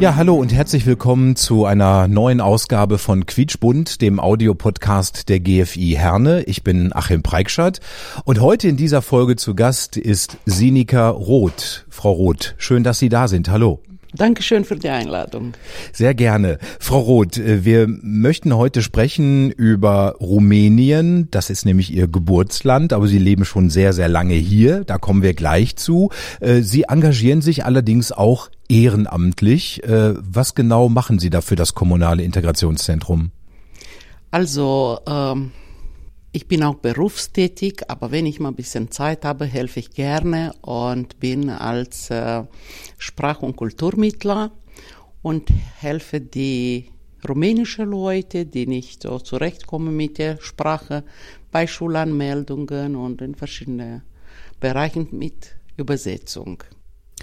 Ja, hallo und herzlich willkommen zu einer neuen Ausgabe von Quietschbund, dem Audiopodcast der GFI Herne. Ich bin Achim Preikschat und heute in dieser Folge zu Gast ist Sinika Roth. Frau Roth, schön, dass Sie da sind. Hallo. Dankeschön für die Einladung. Sehr gerne. Frau Roth, äh, wir möchten heute sprechen über Rumänien. Das ist nämlich Ihr Geburtsland, aber Sie leben schon sehr, sehr lange hier. Da kommen wir gleich zu. Äh, Sie engagieren sich allerdings auch ehrenamtlich. Äh, Was genau machen Sie da für das kommunale Integrationszentrum? Also, ähm, ich bin auch berufstätig, aber wenn ich mal ein bisschen Zeit habe, helfe ich gerne und bin als äh, Sprach- und Kulturmittler und helfe die rumänischen Leute, die nicht so zurechtkommen mit der Sprache, bei Schulanmeldungen und in verschiedenen Bereichen mit Übersetzung.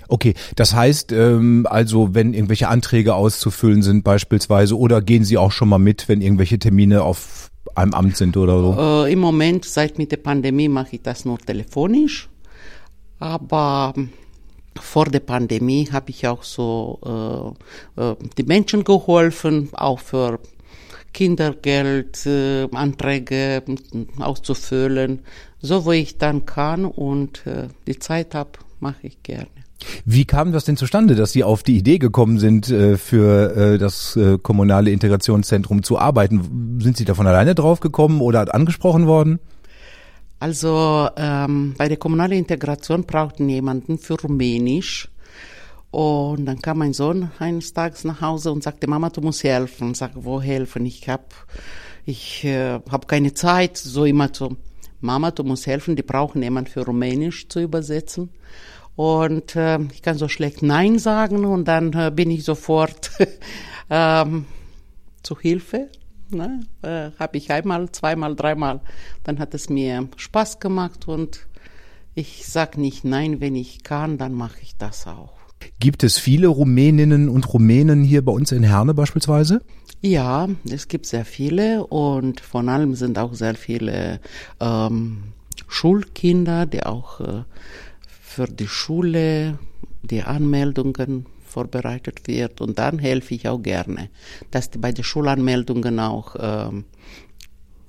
Okay, das heißt ähm, also, wenn irgendwelche Anträge auszufüllen sind beispielsweise, oder gehen Sie auch schon mal mit, wenn irgendwelche Termine auf einem Amt sind oder so? Äh, Im Moment, seit mit der Pandemie, mache ich das nur telefonisch. Aber vor der Pandemie habe ich auch so äh, äh, die Menschen geholfen, auch für Kindergeld, äh, Anträge äh, auszufüllen. So, wo ich dann kann und äh, die Zeit habe, mache ich gerne. Wie kam das denn zustande, dass Sie auf die Idee gekommen sind, äh, für äh, das äh, kommunale Integrationszentrum zu arbeiten? Sind Sie davon alleine drauf gekommen oder angesprochen worden? Also ähm, bei der kommunalen Integration brauchten jemanden für Rumänisch. Und dann kam mein Sohn eines Tages nach Hause und sagte, Mama, du musst helfen. Ich sage, wo helfen? Ich habe ich, äh, hab keine Zeit. So immer so, Mama, du musst helfen, die brauchen jemanden für Rumänisch zu übersetzen. Und äh, ich kann so schlecht Nein sagen und dann äh, bin ich sofort ähm, zu Hilfe. Ne? Äh, Habe ich einmal, zweimal, dreimal. Dann hat es mir Spaß gemacht und ich sag nicht Nein, wenn ich kann, dann mache ich das auch. Gibt es viele Rumäninnen und Rumänen hier bei uns in Herne beispielsweise? Ja, es gibt sehr viele und von allem sind auch sehr viele ähm, Schulkinder, die auch äh, für die Schule die Anmeldungen vorbereitet wird und dann helfe ich auch gerne, dass die bei den Schulanmeldungen auch, ähm,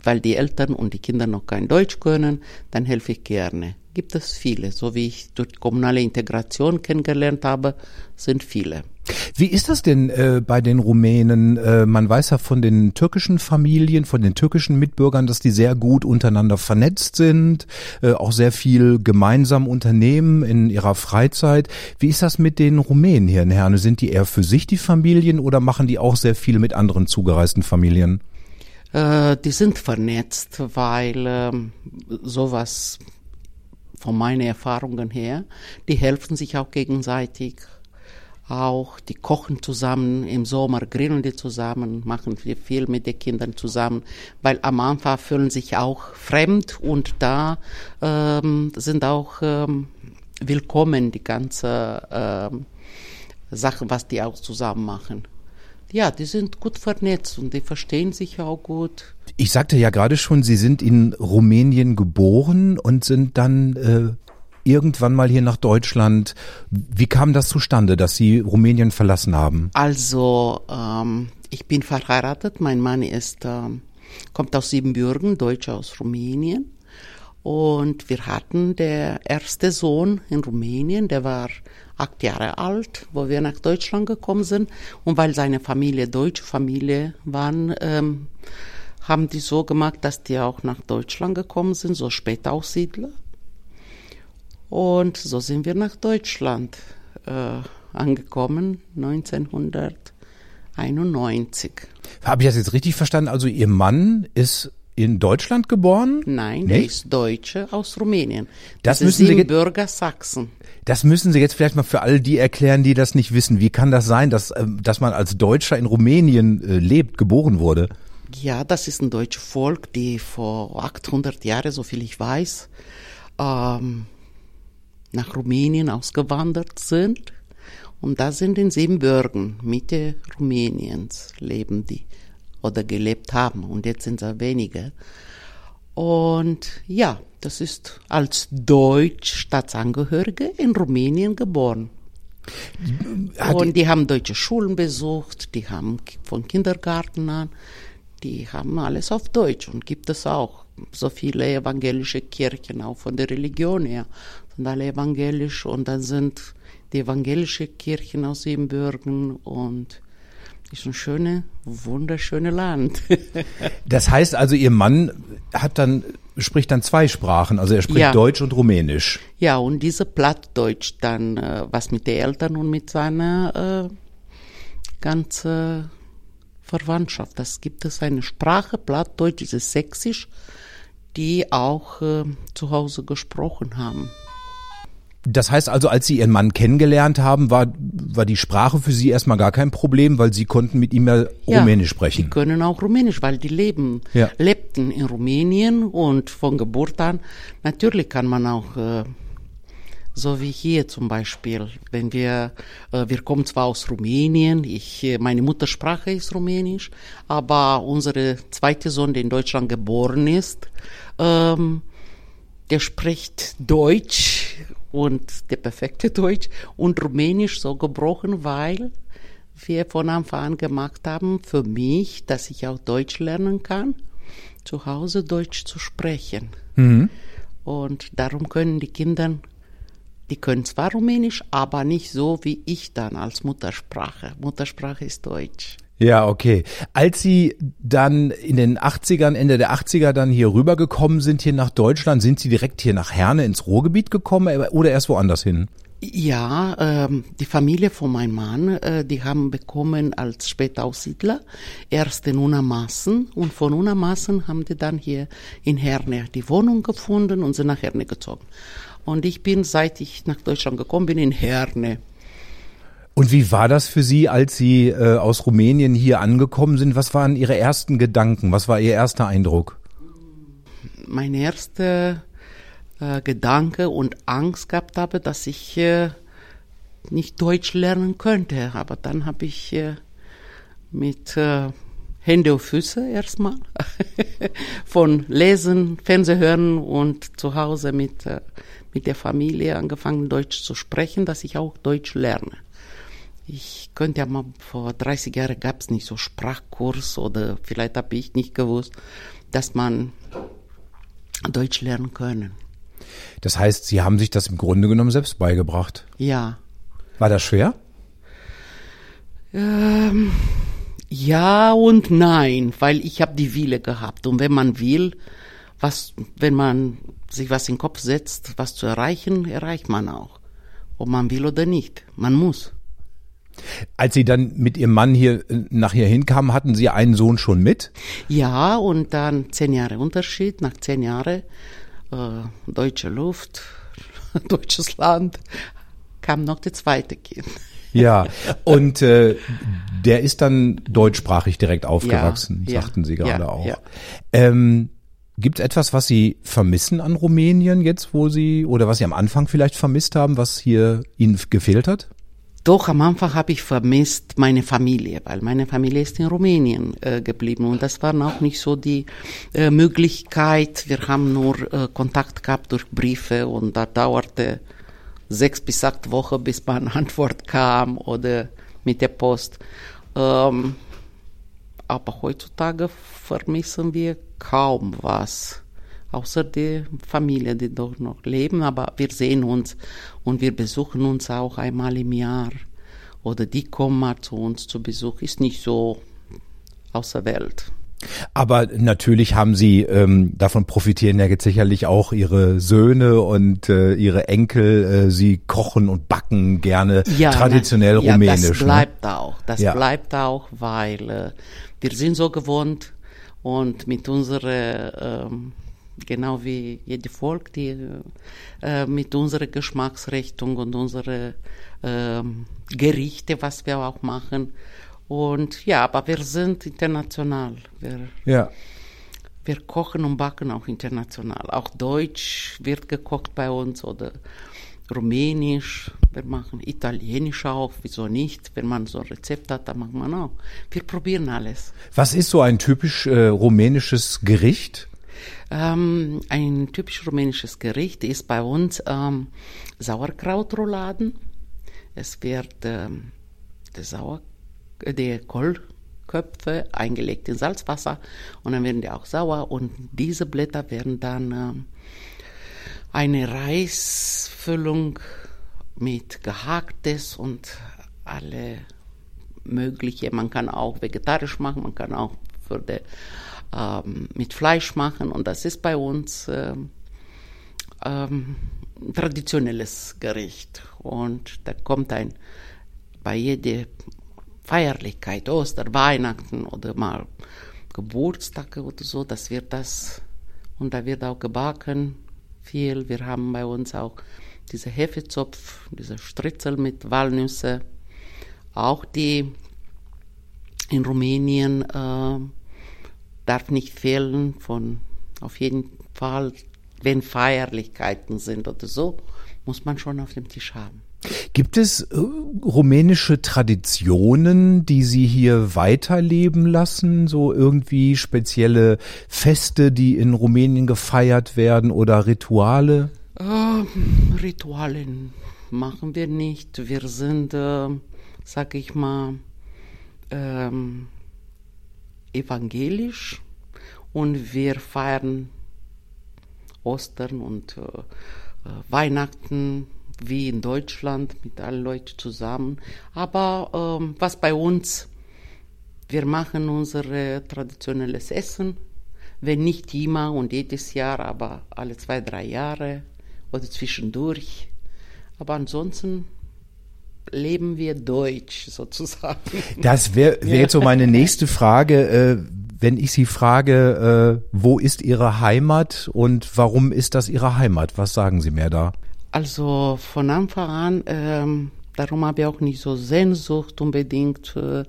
weil die Eltern und die Kinder noch kein Deutsch können, dann helfe ich gerne. Gibt es viele, so wie ich durch kommunale Integration kennengelernt habe, sind viele. Wie ist das denn äh, bei den Rumänen? Äh, man weiß ja von den türkischen Familien, von den türkischen Mitbürgern, dass die sehr gut untereinander vernetzt sind, äh, auch sehr viel gemeinsam unternehmen in ihrer Freizeit. Wie ist das mit den Rumänen hier in Herne? Sind die eher für sich die Familien oder machen die auch sehr viel mit anderen zugereisten Familien? Äh, die sind vernetzt, weil ähm, sowas von meinen Erfahrungen her, die helfen sich auch gegenseitig auch, die kochen zusammen, im Sommer grillen die zusammen, machen viel, viel mit den Kindern zusammen, weil am Anfang fühlen sich auch fremd und da ähm, sind auch ähm, willkommen die ganze ähm, Sachen, was die auch zusammen machen. Ja, die sind gut vernetzt und die verstehen sich auch gut. Ich sagte ja gerade schon, Sie sind in Rumänien geboren und sind dann äh, irgendwann mal hier nach Deutschland. Wie kam das zustande, dass Sie Rumänien verlassen haben? Also, ähm, ich bin verheiratet. Mein Mann ist, ähm, kommt aus Siebenbürgen, Deutscher aus Rumänien. Und wir hatten der erste Sohn in Rumänien, der war acht Jahre alt, wo wir nach Deutschland gekommen sind. Und weil seine Familie deutsche Familie waren, ähm, haben die so gemacht, dass die auch nach Deutschland gekommen sind, so später Aussiedler. Und so sind wir nach Deutschland äh, angekommen, 1991. Habe ich das jetzt richtig verstanden? Also Ihr Mann ist in Deutschland geboren? Nein, Nee? ist Deutsche aus Rumänien. Das Das, müssen Sie Bürger Sachsen. Das müssen Sie jetzt vielleicht mal für all die erklären, die das nicht wissen. Wie kann das sein, dass, ähm, dass man als Deutscher in Rumänien äh, lebt, geboren wurde? Ja, das ist ein deutsches Volk, die vor 800 Jahren, so viel ich weiß, ähm, nach Rumänien ausgewandert sind. Und da sind in Siebenbürgen, Mitte Rumäniens, leben die oder gelebt haben. Und jetzt sind es wenige. Und ja, das ist als Deutsch-Staatsangehörige in Rumänien geboren. Und die haben deutsche Schulen besucht, die haben von Kindergarten an, die haben alles auf Deutsch und gibt es auch so viele evangelische Kirchen, auch von der Religion her, sind alle evangelisch und dann sind die evangelische Kirchen aus Siebenbürgen und ist ein schönes, wunderschönes Land. Das heißt also, Ihr Mann hat dann, spricht dann zwei Sprachen, also er spricht Ja. Deutsch und Rumänisch. Ja, und diese Plattdeutsch dann, äh, was mit den Eltern und mit seiner äh, ganzen Verwandtschaft. Das gibt es eine Sprache, Plattdeutsch, dieses Sächsisch, die auch äh, zu Hause gesprochen haben. Das heißt also, als Sie Ihren Mann kennengelernt haben, war, war die Sprache für Sie erstmal gar kein Problem, weil Sie konnten mit ihm ja, Ja, Rumänisch Die sprechen. können auch Rumänisch, weil die leben, Ja. lebten in Rumänien und von Geburt an. Natürlich kann man auch, äh, so wie hier zum Beispiel, wenn wir, äh, wir kommen zwar aus Rumänien, ich, äh, meine Muttersprache ist Rumänisch, aber unsere zweite Sohn, der in Deutschland geboren ist, ähm, der spricht Deutsch und der perfekte Deutsch und Rumänisch so gebrochen, weil wir von Anfang an gemacht haben, für mich, dass ich auch Deutsch lernen kann, zu Hause Deutsch zu sprechen. Und darum können die Kinder, die können zwar Rumänisch, aber nicht so wie ich dann als Muttersprache. Muttersprache ist Deutsch. Ja, okay. Als Sie dann in den 80ern, Ende der 80er dann hier rübergekommen sind, hier nach Deutschland, sind Sie direkt hier nach Herne ins Ruhrgebiet gekommen oder erst woanders hin? Ja, ähm, die Familie von meinem Mann, äh, die haben bekommen als Spätaussiedler erst in Unamassen und von Unamassen haben die dann hier in Herne die Wohnung gefunden und sind nach Herne gezogen. Und ich bin, seit ich nach Deutschland gekommen bin, in Herne. Und wie war das für Sie, als Sie äh, aus Rumänien hier angekommen sind? Was waren Ihre ersten Gedanken? Was war Ihr erster Eindruck? Mein erster äh, Gedanke und Angst gehabt habe, dass ich äh, nicht Deutsch lernen könnte. Aber dann habe ich äh, mit äh, Hände und Füße erstmal von Lesen, Fernseh hören und zu Hause mit, äh, mit der Familie angefangen Deutsch zu sprechen, dass ich auch Deutsch lerne. Ich könnte ja mal, vor 30 Jahren gab es nicht so Sprachkurs oder vielleicht habe ich nicht gewusst, dass man Deutsch lernen können. Das heißt, Sie haben sich das im Grunde genommen selbst beigebracht. Ja. War das schwer? Ähm, ja und nein, weil ich habe die Wille gehabt. Und wenn man will, was, wenn man sich was in den Kopf setzt, was zu erreichen, erreicht man auch. Ob man will oder nicht. Man muss. Als Sie dann mit Ihrem Mann hier äh, nach hier hinkamen, hatten Sie einen Sohn schon mit? Ja, und dann zehn Jahre Unterschied. Nach zehn Jahren äh, deutsche Luft, deutsches Land, kam noch der zweite Kind. Ja, und äh, der ist dann deutschsprachig direkt aufgewachsen, ja, sagten Sie gerade ja, auch. ja. Ähm, Gibt es etwas, was Sie vermissen an Rumänien jetzt, wo Sie, oder was Sie am Anfang vielleicht vermisst haben, was hier Ihnen gefehlt hat? Doch am Anfang habe ich vermisst meine Familie, weil meine Familie ist in Rumänien äh, geblieben und das war auch nicht so die äh, Möglichkeit. Wir haben nur äh, Kontakt gehabt durch Briefe und da dauerte sechs bis acht Wochen, bis man Antwort kam oder mit der Post. Ähm, aber heutzutage vermissen wir kaum was außer die Familie, die doch noch leben, aber wir sehen uns und wir besuchen uns auch einmal im Jahr oder die kommen mal zu uns zu Besuch, ist nicht so außer Welt. Aber natürlich haben Sie, ähm, davon profitieren ja jetzt sicherlich auch Ihre Söhne und äh, Ihre Enkel. Äh, Sie kochen und backen gerne traditionell ja, rumänisch. Das bleibt auch, das Ja. bleibt auch, weil äh, wir sind so gewohnt und mit unserer ähm, genau wie jede Volk, die äh, mit unserer Geschmacksrichtung und unsere ähm, Gerichte, was wir auch machen. Und ja, aber wir sind international. Wir, Ja. wir kochen und backen auch international. Auch Deutsch wird gekocht bei uns oder Rumänisch. Wir machen Italienisch auch. Wieso nicht? Wenn man so ein Rezept hat, dann macht man auch. Wir probieren alles. Was ist so ein typisch äh, rumänisches Gericht? Ähm, ein typisch rumänisches Gericht ist bei uns ähm, Sauerkrautrouladen. Es wird ähm, der Sauer, äh, die Kohlköpfe eingelegt in Salzwasser und dann werden die auch sauer und diese Blätter werden dann ähm, eine Reisfüllung mit gehacktes und alle mögliche. Man kann auch vegetarisch machen, man kann auch für die, ähm, mit Fleisch machen und das ist bei uns ähm, ähm, traditionelles Gericht und da kommt ein bei jeder Feierlichkeit, Ostern, Weihnachten oder mal Geburtstage oder so, das wird das und da wird auch gebacken viel. Wir haben bei uns auch diese Hefezopf, diese Stritzel mit Walnüsse, auch die in Rumänien äh, darf nicht fehlen von auf jeden Fall, wenn Feierlichkeiten sind oder so, muss man schon auf dem Tisch haben. Gibt es äh, rumänische Traditionen, die Sie hier weiterleben lassen? So irgendwie spezielle Feste, die in Rumänien gefeiert werden oder Rituale? Äh, Ritualen machen wir nicht. Wir sind, äh, sag ich mal, ähm, evangelisch und wir feiern Ostern und äh, Weihnachten wie in Deutschland mit allen Leuten zusammen. Aber ähm, was bei uns, wir machen unser traditionelles Essen, wenn nicht immer und jedes Jahr, aber alle zwei, drei Jahre oder zwischendurch. Aber ansonsten leben wir deutsch sozusagen. Das wäre wär jetzt so meine nächste Frage. Äh, wenn ich Sie frage, äh, wo ist Ihre Heimat und warum ist das Ihre Heimat? Was sagen Sie mir da? Also von Anfang an, ähm, darum habe ich auch nicht so Sehnsucht unbedingt äh,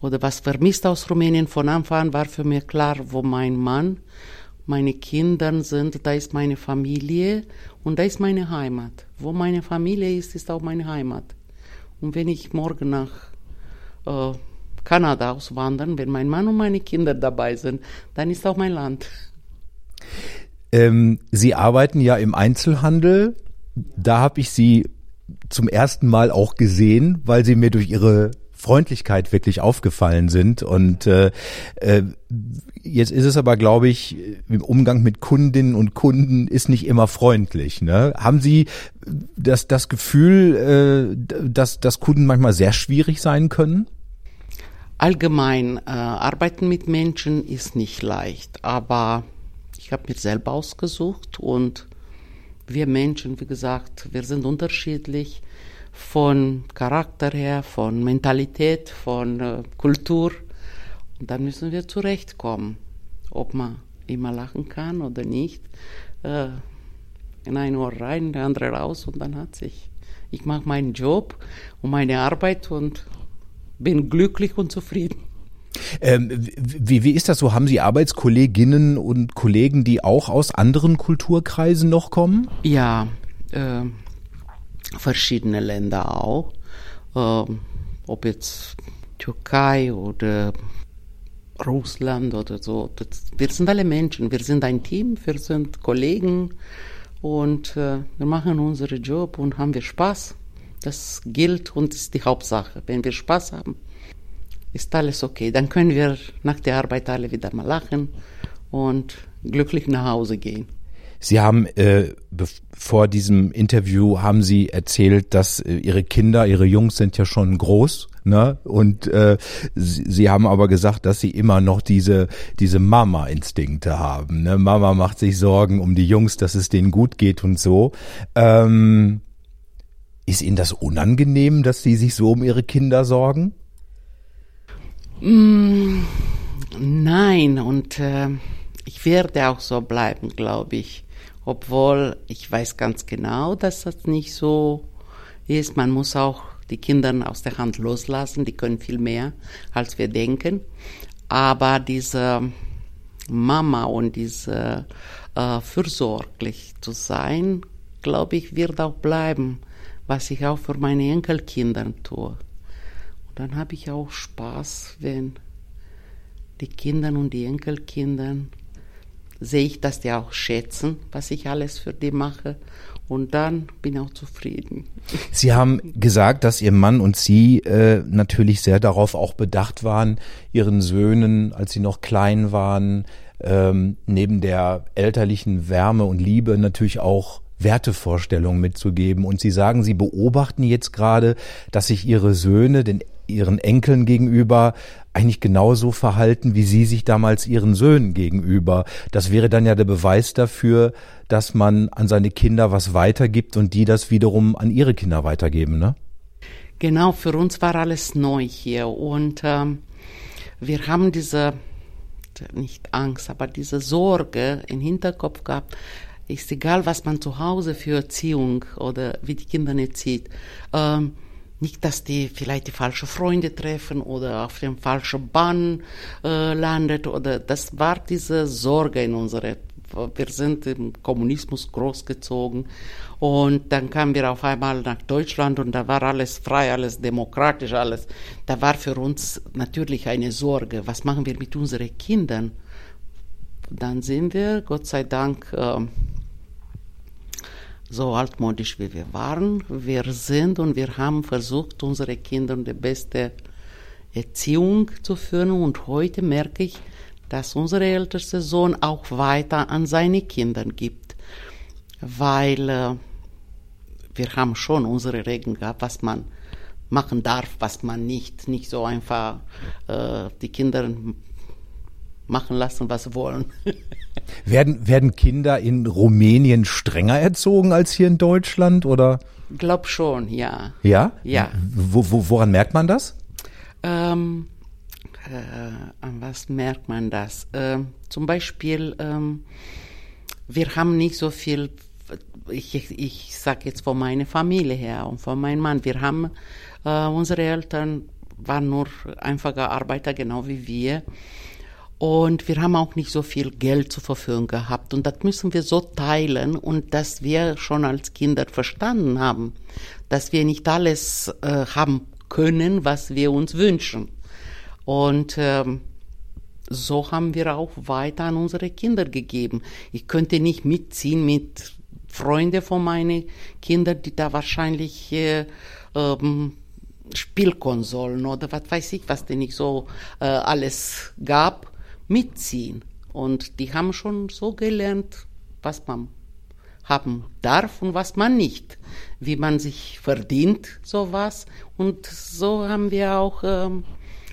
oder was vermisst aus Rumänien. Von Anfang an war für mich klar, wo mein Mann, meine Kinder sind, da ist meine Familie und da ist meine Heimat. Wo meine Familie ist, ist auch meine Heimat. Und wenn ich morgen nach äh, Kanada auswandern, wenn mein Mann und meine Kinder dabei sind, dann ist auch mein Land. Ähm, Sie arbeiten ja im Einzelhandel. Da habe ich Sie zum ersten Mal auch gesehen, weil Sie mir durch Ihre Freundlichkeit wirklich aufgefallen sind. Und äh, äh, jetzt ist es aber, glaube ich, im Umgang mit Kundinnen und Kunden ist nicht immer freundlich. Ne? Haben Sie das, das Gefühl, äh, dass, dass Kunden manchmal sehr schwierig sein können? Allgemein, äh, arbeiten mit Menschen ist nicht leicht, aber ich habe mir selber ausgesucht und wir Menschen, wie gesagt, wir sind unterschiedlich von Charakter her, von Mentalität, von äh, Kultur. Und dann müssen wir zurechtkommen, ob man immer lachen kann oder nicht. Äh, in ein Ohr rein, der andere raus und dann hat sich. Ich mache meinen Job und meine Arbeit und bin glücklich und zufrieden. Ähm, wie, wie ist das so? Haben Sie Arbeitskolleginnen und Kollegen, die auch aus anderen Kulturkreisen noch kommen? Ja, äh, verschiedene Länder auch. Äh, ob jetzt Türkei oder Russland oder so. Das, wir sind alle Menschen, wir sind ein Team, wir sind Kollegen und äh, wir machen unseren Job und haben wir Spaß. Das gilt und ist die Hauptsache. Wenn wir Spaß haben, ist alles okay. Dann können wir nach der Arbeit alle wieder mal lachen und glücklich nach Hause gehen. Sie haben äh, vor diesem Interview haben Sie erzählt, dass äh, Ihre Kinder, Ihre Jungs sind ja schon groß, ne? Und äh, Sie, Sie haben aber gesagt, dass Sie immer noch diese diese Mama-Instinkte haben. Ne? Mama macht sich Sorgen um die Jungs, dass es denen gut geht und so. Ähm, ist Ihnen das unangenehm, dass Sie sich so um Ihre Kinder sorgen? Mm, nein, und äh, ich werde auch so bleiben, glaube ich. Obwohl ich weiß ganz genau, dass das nicht so ist. Man muss auch die Kinder aus der Hand loslassen. Die können viel mehr, als wir denken. Aber diese Mama und diese äh, fürsorglich zu sein, glaube ich, wird auch bleiben, was ich auch für meine Enkelkinder tue. Und dann habe ich auch Spaß, wenn die Kinder und die Enkelkinder sehe ich, dass die auch schätzen, was ich alles für die mache. Und dann bin ich auch zufrieden. Sie haben gesagt, dass Ihr Mann und Sie äh, natürlich sehr darauf auch bedacht waren, Ihren Söhnen, als sie noch klein waren, ähm, neben der elterlichen Wärme und Liebe natürlich auch Wertevorstellungen mitzugeben. Und Sie sagen, Sie beobachten jetzt gerade, dass sich Ihre Söhne den ihren Enkeln gegenüber eigentlich genauso verhalten, wie sie sich damals ihren Söhnen gegenüber. Das wäre dann ja der Beweis dafür, dass man an seine Kinder was weitergibt und die das wiederum an ihre Kinder weitergeben, ne? Genau, für uns war alles neu hier und ähm, wir haben diese, nicht Angst, aber diese Sorge im Hinterkopf gehabt, ist egal, was man zu Hause für Erziehung oder wie die Kinder erzieht. Ähm, nicht, dass die vielleicht die falschen Freunde treffen oder auf dem falschen Bahn äh, landet oder das war diese Sorge in unserer wir sind im Kommunismus großgezogen und dann kamen wir auf einmal nach Deutschland und da war alles frei, alles demokratisch, alles. Da war für uns natürlich eine Sorge, was machen wir mit unseren Kindern? Dann sind wir, Gott sei Dank, äh, so altmodisch wie wir waren. Wir sind und wir haben versucht, unsere Kinder die beste Erziehung zu führen. Und heute merke ich, dass unser ältester Sohn auch weiter an seine Kinder gibt. Weil äh, wir haben schon unsere Regeln gehabt, was man machen darf, was man nicht. Nicht so einfach äh, die Kinder machen lassen, was sie wollen. werden, werden Kinder in Rumänien strenger erzogen als hier in Deutschland oder? Glaub schon, ja. Ja? Ja. Wo, wo, woran merkt man das? Ähm, äh, an was merkt man das? Ähm, zum Beispiel, ähm, wir haben nicht so viel, ich, ich, ich sage jetzt von meiner Familie her und von meinem Mann, wir haben, äh, unsere Eltern waren nur einfache Arbeiter, genau wie wir. Und wir haben auch nicht so viel Geld zur Verfügung gehabt. Und das müssen wir so teilen und dass wir schon als Kinder verstanden haben, dass wir nicht alles äh, haben können, was wir uns wünschen. Und ähm, so haben wir auch weiter an unsere Kinder gegeben. Ich könnte nicht mitziehen mit Freunden von meinen Kindern, die da wahrscheinlich äh, ähm, Spielkonsolen oder was weiß ich, was denn nicht so äh, alles gab mitziehen. Und die haben schon so gelernt, was man haben darf und was man nicht, wie man sich verdient, sowas. Und so haben wir auch ähm,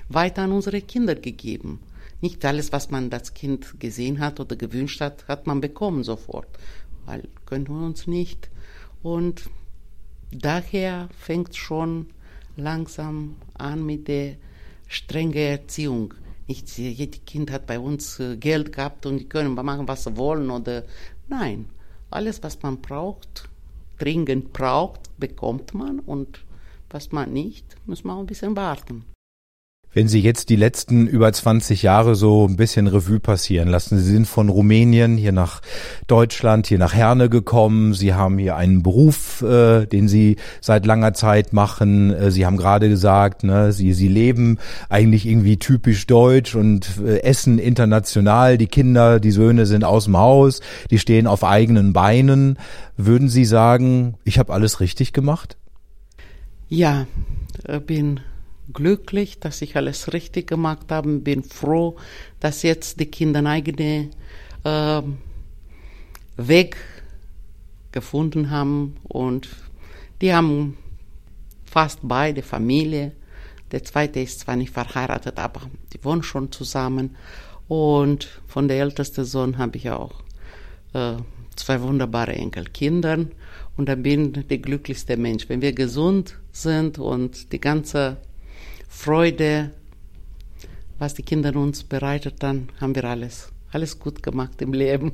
weiter an unsere Kinder gegeben. Nicht alles, was man das Kind gesehen hat oder gewünscht hat, hat man bekommen sofort, weil können wir uns nicht. Und daher fängt schon langsam an mit der strengen Erziehung. Nicht jedes Kind hat bei uns äh, Geld gehabt und die können machen, was sie wollen oder nein. Alles, was man braucht, dringend braucht, bekommt man und was man nicht, muss man ein bisschen warten. Wenn Sie jetzt die letzten über 20 Jahre so ein bisschen Revue passieren lassen, Sie sind von Rumänien hier nach Deutschland, hier nach Herne gekommen, Sie haben hier einen Beruf, äh, den Sie seit langer Zeit machen, äh, Sie haben gerade gesagt, ne, Sie, Sie leben eigentlich irgendwie typisch deutsch und äh, essen international, die Kinder, die Söhne sind aus dem Haus, die stehen auf eigenen Beinen. Würden Sie sagen, ich habe alles richtig gemacht? Ja, bin glücklich, dass ich alles richtig gemacht habe, bin froh, dass jetzt die Kinder einen eigenen äh, Weg gefunden haben und die haben fast beide Familie. Der zweite ist zwar nicht verheiratet, aber die wohnen schon zusammen. Und von der ältesten Sohn habe ich auch äh, zwei wunderbare Enkelkinder. Und da bin ich der glücklichste Mensch. Wenn wir gesund sind und die ganze Freude, was die Kinder uns bereitet, dann haben wir alles, alles gut gemacht im Leben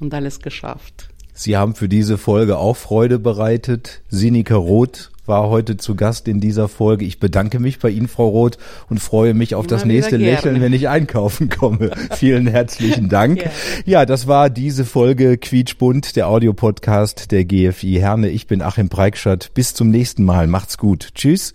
und alles geschafft. Sie haben für diese Folge auch Freude bereitet. Sinika Roth war heute zu Gast in dieser Folge. Ich bedanke mich bei Ihnen, Frau Roth, und freue mich auf Immer das nächste Lächeln, wenn ich einkaufen komme. Vielen herzlichen Dank. Gerne. Ja, das war diese Folge Quietschbunt, der Audiopodcast der GFI Herne. Ich bin Achim Preikschat. Bis zum nächsten Mal. Macht's gut. Tschüss.